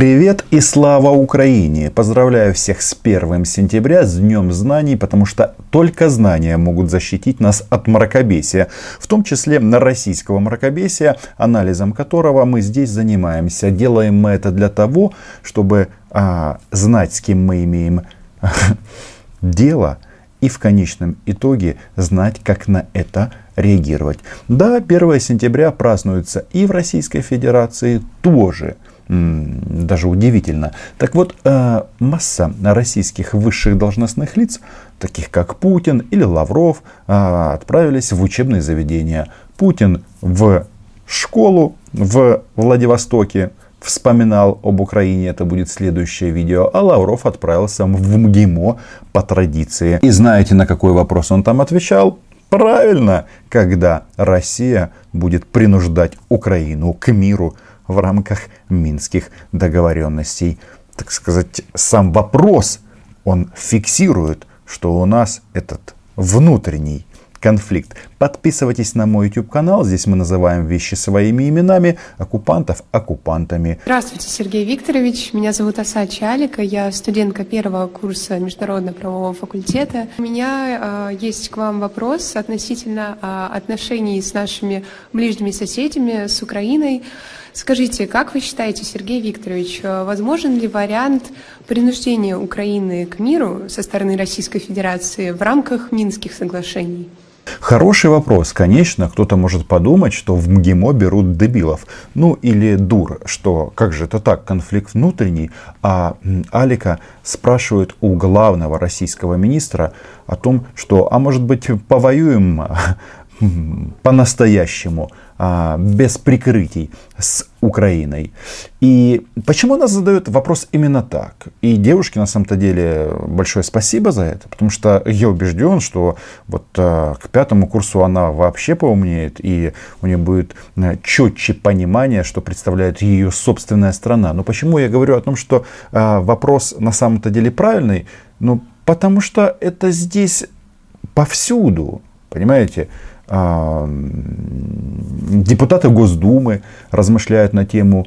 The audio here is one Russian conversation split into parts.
Привет и слава Украине! Поздравляю всех с 1 сентября, с Днем Знаний, потому что только знания могут защитить нас от мракобесия, в том числе на российского мракобесия, анализом которого мы здесь занимаемся. Делаем мы это для того, чтобы а, знать, с кем мы имеем дело, и в конечном итоге знать, как на это реагировать. Да, 1 сентября празднуется и в Российской Федерации тоже – даже удивительно. Так вот, э, масса российских высших должностных лиц, таких как Путин или Лавров, э, отправились в учебные заведения. Путин в школу в Владивостоке, вспоминал об Украине, это будет следующее видео, а Лавров отправился в МГИМО по традиции. И знаете, на какой вопрос он там отвечал? Правильно, когда Россия будет принуждать Украину к миру в рамках минских договоренностей. Так сказать, сам вопрос, он фиксирует, что у нас этот внутренний конфликт. Подписывайтесь на мой YouTube канал. Здесь мы называем вещи своими именами, оккупантов оккупантами. Здравствуйте, Сергей Викторович. Меня зовут Аса Чалика. Я студентка первого курса Международного правового факультета. У меня э, есть к вам вопрос относительно э, отношений с нашими ближними соседями, с Украиной. Скажите, как вы считаете, Сергей Викторович, э, возможен ли вариант принуждения Украины к миру со стороны Российской Федерации в рамках Минских соглашений? Хороший вопрос. Конечно, кто-то может подумать, что в МГИМО берут дебилов. Ну или дур, что как же это так, конфликт внутренний. А Алика спрашивает у главного российского министра о том, что, а может быть, повоюем по-настоящему, без прикрытий с Украиной. И почему она задает вопрос именно так? И девушке на самом-то деле большое спасибо за это, потому что я убежден, что вот а, к пятому курсу она вообще поумнеет, и у нее будет а, четче понимание, что представляет ее собственная страна. Но почему я говорю о том, что вопрос на самом-то деле правильный? Ну, потому что это здесь повсюду, понимаете? Депутаты Госдумы размышляют на тему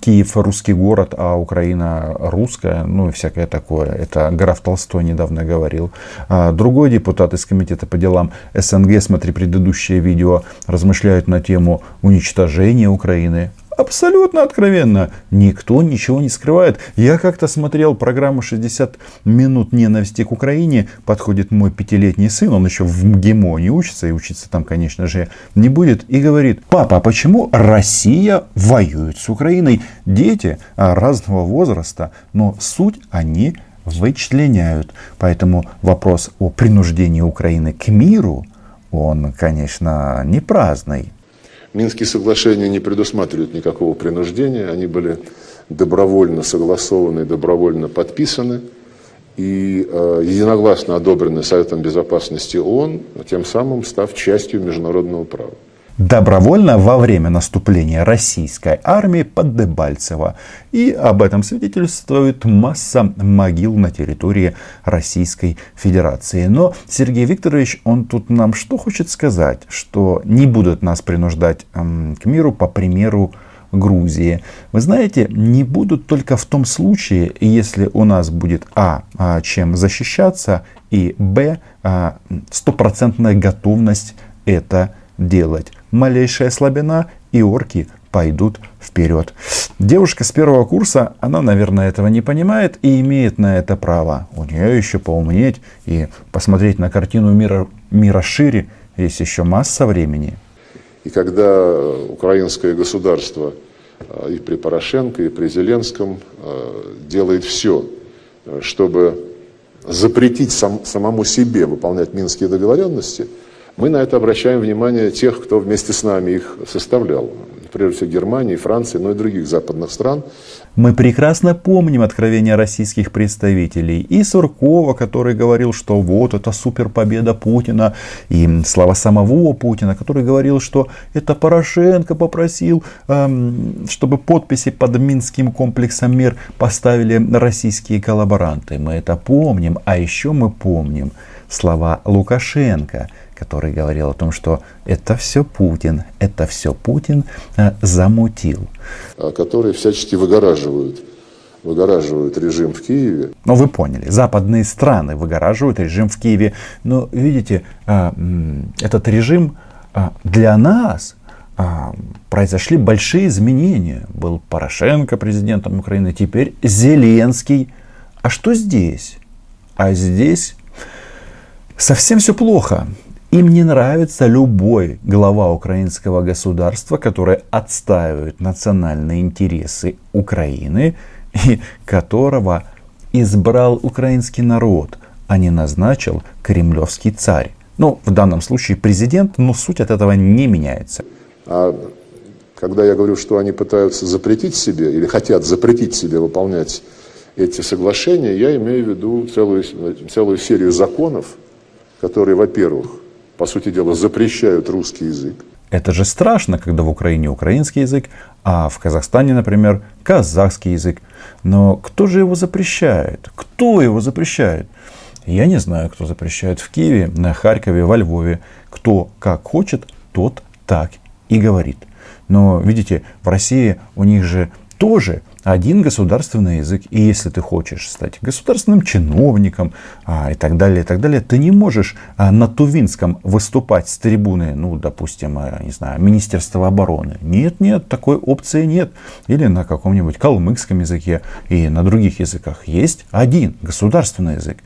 Киев русский город, а Украина русская, ну и всякое такое. Это граф Толстой недавно говорил. А другой депутат из комитета по делам СНГ, смотри предыдущее видео, размышляют на тему уничтожения Украины абсолютно откровенно. Никто ничего не скрывает. Я как-то смотрел программу 60 минут ненависти к Украине. Подходит мой пятилетний сын, он еще в МГИМО не учится, и учиться там, конечно же, не будет. И говорит, папа, а почему Россия воюет с Украиной? Дети а, разного возраста, но суть они вычленяют. Поэтому вопрос о принуждении Украины к миру, он, конечно, не праздный. Минские соглашения не предусматривают никакого принуждения, они были добровольно согласованы, добровольно подписаны и э, единогласно одобрены Советом Безопасности ООН, тем самым став частью международного права добровольно во время наступления российской армии под Дебальцево. И об этом свидетельствует масса могил на территории Российской Федерации. Но Сергей Викторович, он тут нам что хочет сказать? Что не будут нас принуждать эм, к миру по примеру Грузии. Вы знаете, не будут только в том случае, если у нас будет а, а чем защищаться, и б, а, стопроцентная готовность это делать малейшая слабина, и орки пойдут вперед. Девушка с первого курса, она, наверное, этого не понимает и имеет на это право. У нее еще поумнеть и посмотреть на картину мира, мира шире есть еще масса времени. И когда украинское государство а, и при Порошенко, и при Зеленском а, делает все, чтобы запретить сам, самому себе выполнять минские договоренности – мы на это обращаем внимание тех, кто вместе с нами их составлял. Прежде всего Германии, Франции, но и других западных стран. Мы прекрасно помним откровения российских представителей. И Суркова, который говорил, что вот это супер победа Путина. И слова самого Путина, который говорил, что это Порошенко попросил, эм, чтобы подписи под Минским комплексом мер поставили российские коллаборанты. Мы это помним. А еще мы помним, слова Лукашенко, который говорил о том, что это все Путин, это все Путин а, замутил. А, которые всячески выгораживают выгораживают режим в Киеве. Но вы поняли, западные страны выгораживают режим в Киеве. Но видите, а, этот режим для нас произошли большие изменения. Был Порошенко президентом Украины, теперь Зеленский. А что здесь? А здесь совсем все плохо. Им не нравится любой глава украинского государства, который отстаивает национальные интересы Украины и которого избрал украинский народ, а не назначил кремлевский царь. Ну, в данном случае президент, но суть от этого не меняется. А когда я говорю, что они пытаются запретить себе или хотят запретить себе выполнять эти соглашения, я имею в виду целую, целую серию законов, которые, во-первых, по сути дела, запрещают русский язык. Это же страшно, когда в Украине украинский язык, а в Казахстане, например, казахский язык. Но кто же его запрещает? Кто его запрещает? Я не знаю, кто запрещает в Киеве, на Харькове, во Львове. Кто как хочет, тот так и говорит. Но видите, в России у них же тоже один государственный язык. И если ты хочешь стать государственным чиновником а, и так далее, и так далее, ты не можешь а, на Тувинском выступать с трибуны, ну, допустим, а, не знаю, Министерства обороны. Нет, нет, такой опции нет. Или на каком-нибудь калмыкском языке и на других языках. Есть один государственный язык.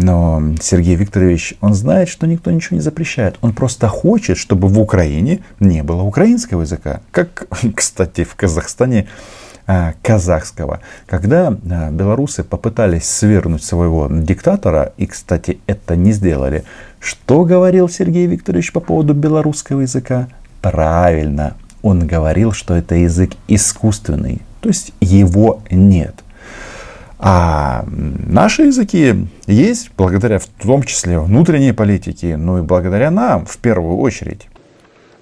Но Сергей Викторович, он знает, что никто ничего не запрещает. Он просто хочет, чтобы в Украине не было украинского языка. Как, кстати, в Казахстане Э, казахского. Когда э, белорусы попытались свергнуть своего диктатора, и, кстати, это не сделали, что говорил Сергей Викторович по поводу белорусского языка? Правильно, он говорил, что это язык искусственный, то есть его нет. А наши языки есть благодаря в том числе внутренней политике, ну и благодаря нам в первую очередь.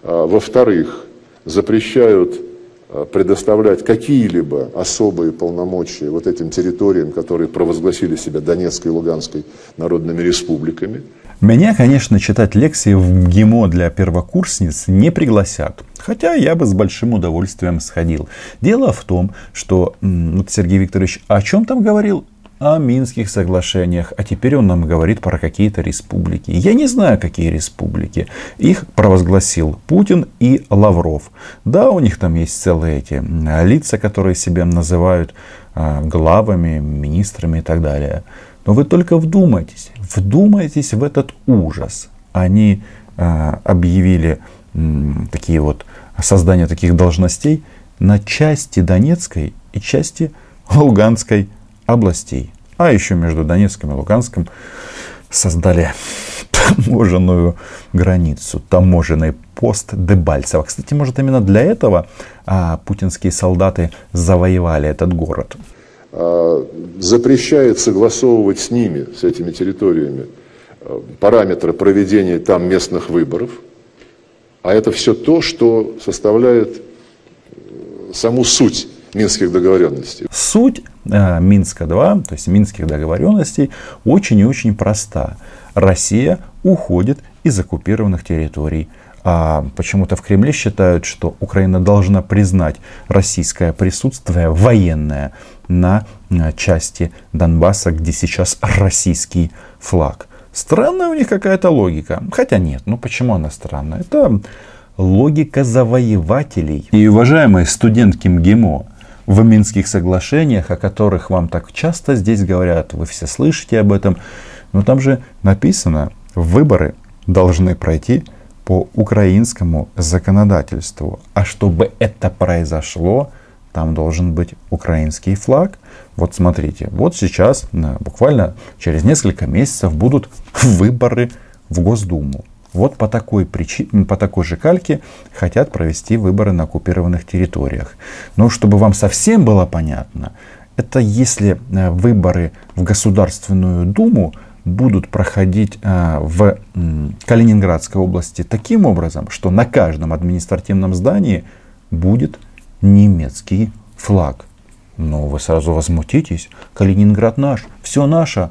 А, во-вторых, запрещают Э, предоставлять какие-либо особые полномочия вот этим территориям, которые провозгласили себя Донецкой и Луганской народными республиками. Меня, конечно, читать лекции в ГИМО для первокурсниц не пригласят. Хотя я бы с большим удовольствием сходил. Дело в том, что вот Сергей Викторович о чем там говорил? о Минских соглашениях, а теперь он нам говорит про какие-то республики. Я не знаю, какие республики. Их провозгласил Путин и Лавров. Да, у них там есть целые эти лица, которые себя называют а, главами, министрами и так далее. Но вы только вдумайтесь, вдумайтесь в этот ужас. Они а, объявили такие вот создание таких должностей на части Донецкой и части Луганской областей. А еще между Донецком и Луганском создали таможенную границу, таможенный пост Дебальцево. Кстати, может именно для этого а, путинские солдаты завоевали этот город. А, запрещает согласовывать с ними, с этими территориями, а, параметры проведения там местных выборов. А это все то, что составляет саму суть Минских договоренностей. Суть э, Минска-2, то есть Минских договоренностей, очень и очень проста. Россия уходит из оккупированных территорий. А почему-то в Кремле считают, что Украина должна признать российское присутствие военное на э, части Донбасса, где сейчас российский флаг. Странная у них какая-то логика. Хотя нет, ну почему она странная? Это логика завоевателей. И уважаемые студентки МГИМО, в Минских соглашениях, о которых вам так часто здесь говорят, вы все слышите об этом, но там же написано, выборы должны пройти по украинскому законодательству. А чтобы это произошло, там должен быть украинский флаг. Вот смотрите, вот сейчас, буквально через несколько месяцев будут выборы в Госдуму. Вот по такой, причине, по такой же кальке хотят провести выборы на оккупированных территориях. Но чтобы вам совсем было понятно, это если э, выборы в Государственную Думу будут проходить э, в Калининградской области таким образом, что на каждом административном здании будет немецкий флаг. Но вы сразу возмутитесь, Калининград наш, все наше.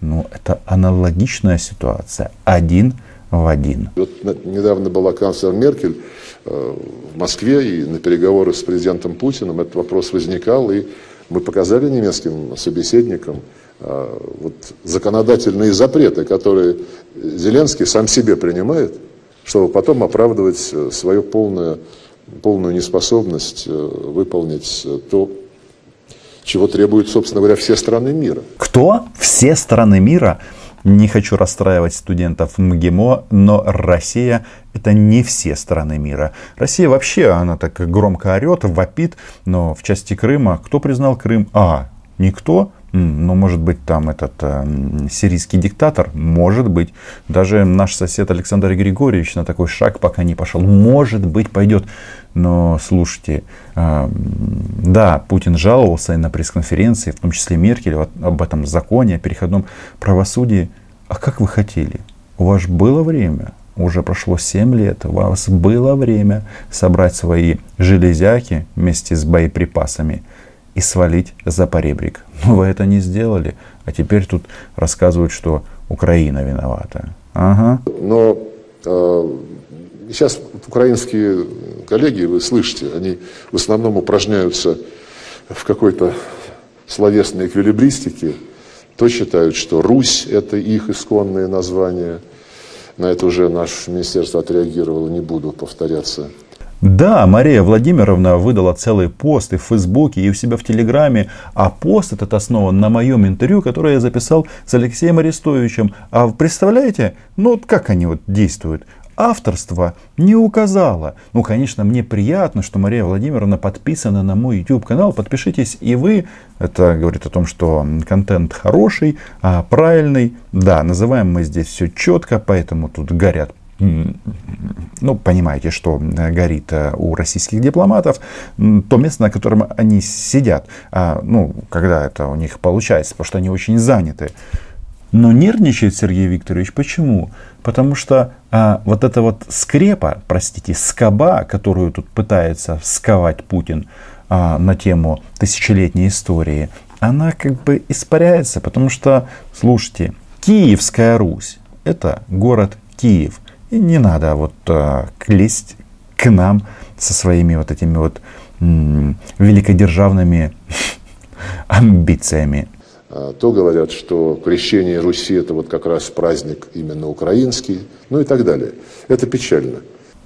Ну, это аналогичная ситуация. Один в один. Вот недавно была канцлер Меркель э, в Москве, и на переговоры с президентом Путиным этот вопрос возникал, и мы показали немецким собеседникам вот, законодательные запреты, которые Зеленский сам себе принимает, чтобы потом оправдывать э, свою полную, полную неспособность выполнить то, чего требуют, собственно говоря, все страны мира. Кто? Все страны мира? Не хочу расстраивать студентов МГИМО, но Россия это не все страны мира. Россия вообще, она так громко орет, вопит, но в части Крыма, кто признал Крым? А, никто? Ну, может быть, там этот э, сирийский диктатор, может быть. Даже наш сосед Александр Григорьевич на такой шаг пока не пошел. Может быть, пойдет. Но слушайте, э, да, Путин жаловался и на пресс-конференции, в том числе Меркель, вот, об этом законе, о переходном правосудии. А как вы хотели? У вас было время, уже прошло 7 лет, у вас было время собрать свои железяки вместе с боеприпасами и свалить за поребрик. Но вы это не сделали, а теперь тут рассказывают, что Украина виновата. Ага. Но э, сейчас украинские коллеги, вы слышите, они в основном упражняются в какой-то словесной эквилибристике, то считают, что Русь – это их исконное название. На это уже наше министерство отреагировало, не буду повторяться. Да, Мария Владимировна выдала целый пост и в Фейсбуке, и у себя в Телеграме. А пост этот основан на моем интервью, которое я записал с Алексеем Арестовичем. А представляете, ну вот как они вот действуют? авторство не указала. Ну, конечно, мне приятно, что Мария Владимировна подписана на мой YouTube канал. Подпишитесь и вы. Это говорит о том, что контент хороший, а правильный. Да, называем мы здесь все четко, поэтому тут горят ну, понимаете, что э, горит э, у российских дипломатов, то место, на котором они сидят, а, ну, когда это у них получается, потому что они очень заняты. Но нервничает Сергей Викторович. Почему? Потому что а, вот эта вот скрепа, простите, скоба, которую тут пытается сковать Путин а, на тему тысячелетней истории, она как бы испаряется, потому что, слушайте, Киевская Русь – это город Киев. И не надо вот а, лезть к нам со своими вот этими вот м- великодержавными амбициями. А, то говорят, что крещение Руси это вот как раз праздник именно украинский, ну и так далее. Это печально.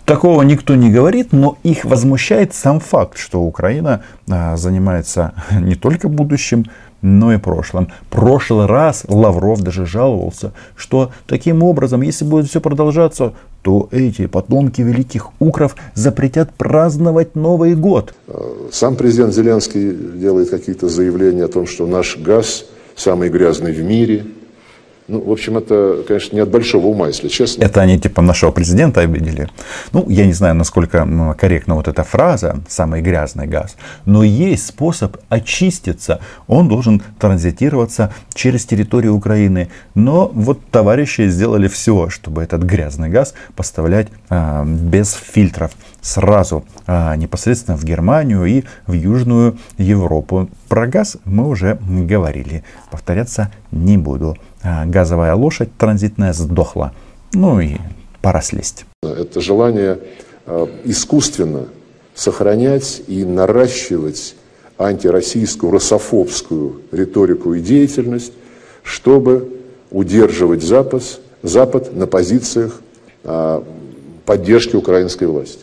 Такого никто не говорит, но их возмущает сам факт, что Украина а, занимается не только будущим, но и прошлым. Прошлый раз Лавров даже жаловался, что таким образом, если будет все продолжаться, то эти потомки великих укров запретят праздновать Новый год. Сам президент Зеленский делает какие-то заявления о том, что наш газ самый грязный в мире – ну, в общем, это, конечно, не от большого ума, если честно. Это они типа нашего президента обидели. Ну, я не знаю, насколько корректна вот эта фраза «самый грязный газ», но есть способ очиститься. Он должен транзитироваться через территорию Украины. Но вот товарищи сделали все, чтобы этот грязный газ поставлять а, без фильтров сразу а, непосредственно в Германию и в Южную Европу. Про газ мы уже говорили. Повторяться не буду. А, газовая лошадь транзитная сдохла. Ну и пора слезть. Это желание а, искусственно сохранять и наращивать антироссийскую, русофобскую риторику и деятельность, чтобы удерживать Запад, Запад на позициях а, поддержки украинской власти.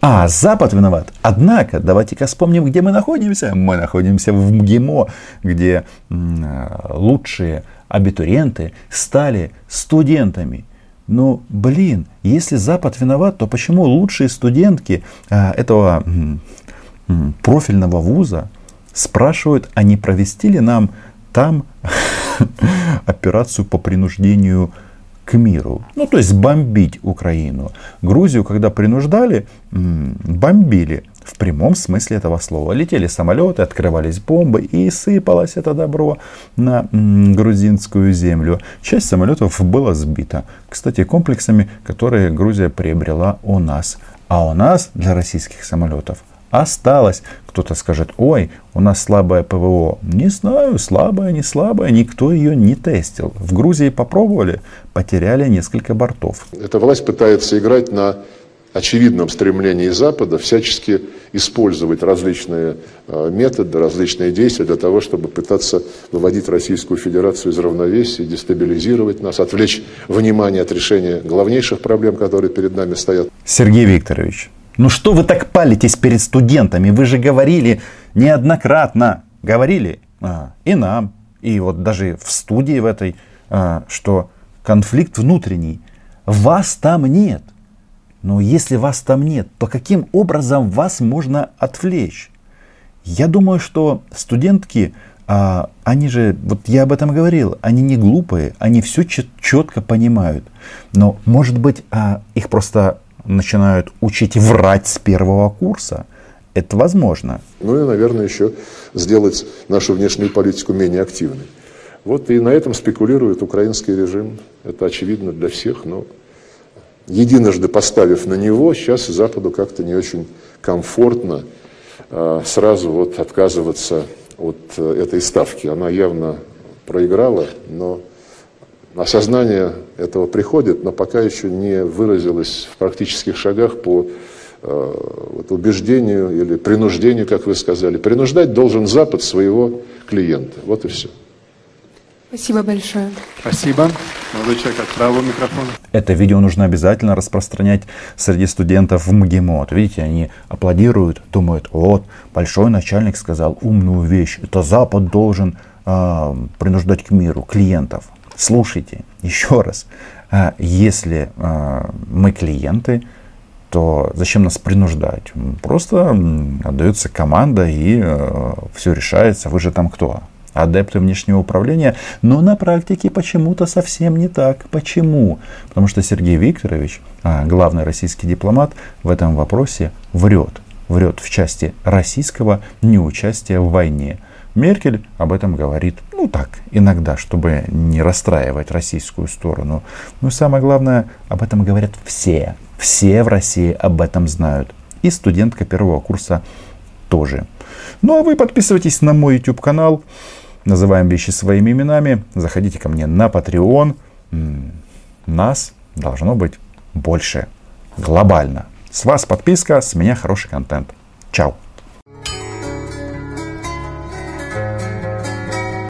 А, Запад виноват. Однако, давайте-ка вспомним, где мы находимся. Мы находимся в МГИМО, где лучшие абитуриенты стали студентами. Но, блин, если Запад виноват, то почему лучшие студентки а, этого профильного вуза спрашивают, а не провести ли нам там операцию по принуждению к миру. Ну, то есть бомбить Украину. Грузию, когда принуждали, бомбили. В прямом смысле этого слова. Летели самолеты, открывались бомбы и сыпалось это добро на грузинскую землю. Часть самолетов была сбита. Кстати, комплексами, которые Грузия приобрела у нас. А у нас для российских самолетов осталось. Кто-то скажет, ой, у нас слабое ПВО. Не знаю, слабое, не слабое, никто ее не тестил. В Грузии попробовали, потеряли несколько бортов. Эта власть пытается играть на очевидном стремлении Запада всячески использовать различные э, методы, различные действия для того, чтобы пытаться выводить Российскую Федерацию из равновесия, дестабилизировать нас, отвлечь внимание от решения главнейших проблем, которые перед нами стоят. Сергей Викторович, ну что вы так палитесь перед студентами? Вы же говорили неоднократно, говорили а, и нам, и вот даже в студии в этой, а, что конфликт внутренний. Вас там нет. Но если вас там нет, то каким образом вас можно отвлечь? Я думаю, что студентки, а, они же, вот я об этом говорил, они не глупые, они все четко понимают. Но, может быть, а, их просто начинают учить врать с первого курса. Это возможно. Ну и, наверное, еще сделать нашу внешнюю политику менее активной. Вот и на этом спекулирует украинский режим. Это очевидно для всех, но единожды поставив на него, сейчас Западу как-то не очень комфортно а, сразу вот отказываться от э, этой ставки. Она явно проиграла, но осознание этого приходит, но пока еще не выразилось в практических шагах по э, вот, убеждению или принуждению, как вы сказали. Принуждать должен Запад своего клиента. Вот и все. Спасибо большое. Спасибо. Молодой человек от правого микрофона. Это видео нужно обязательно распространять среди студентов в МГИМО. Видите, они аплодируют, думают, вот, большой начальник сказал умную вещь. Это Запад должен э, принуждать к миру клиентов. Слушайте, еще раз, э, если э, мы клиенты, то зачем нас принуждать? Просто отдается команда и э, все решается. Вы же там кто? Адепты внешнего управления, но на практике почему-то совсем не так. Почему? Потому что Сергей Викторович, а, главный российский дипломат, в этом вопросе врет. Врет в части российского неучастия в войне. Меркель об этом говорит, ну так, иногда, чтобы не расстраивать российскую сторону. Но самое главное, об этом говорят все. Все в России об этом знают. И студентка первого курса тоже. Ну а вы подписывайтесь на мой YouTube канал называем вещи своими именами. Заходите ко мне на Patreon. Нас должно быть больше. Глобально. С вас подписка, с меня хороший контент. Чао.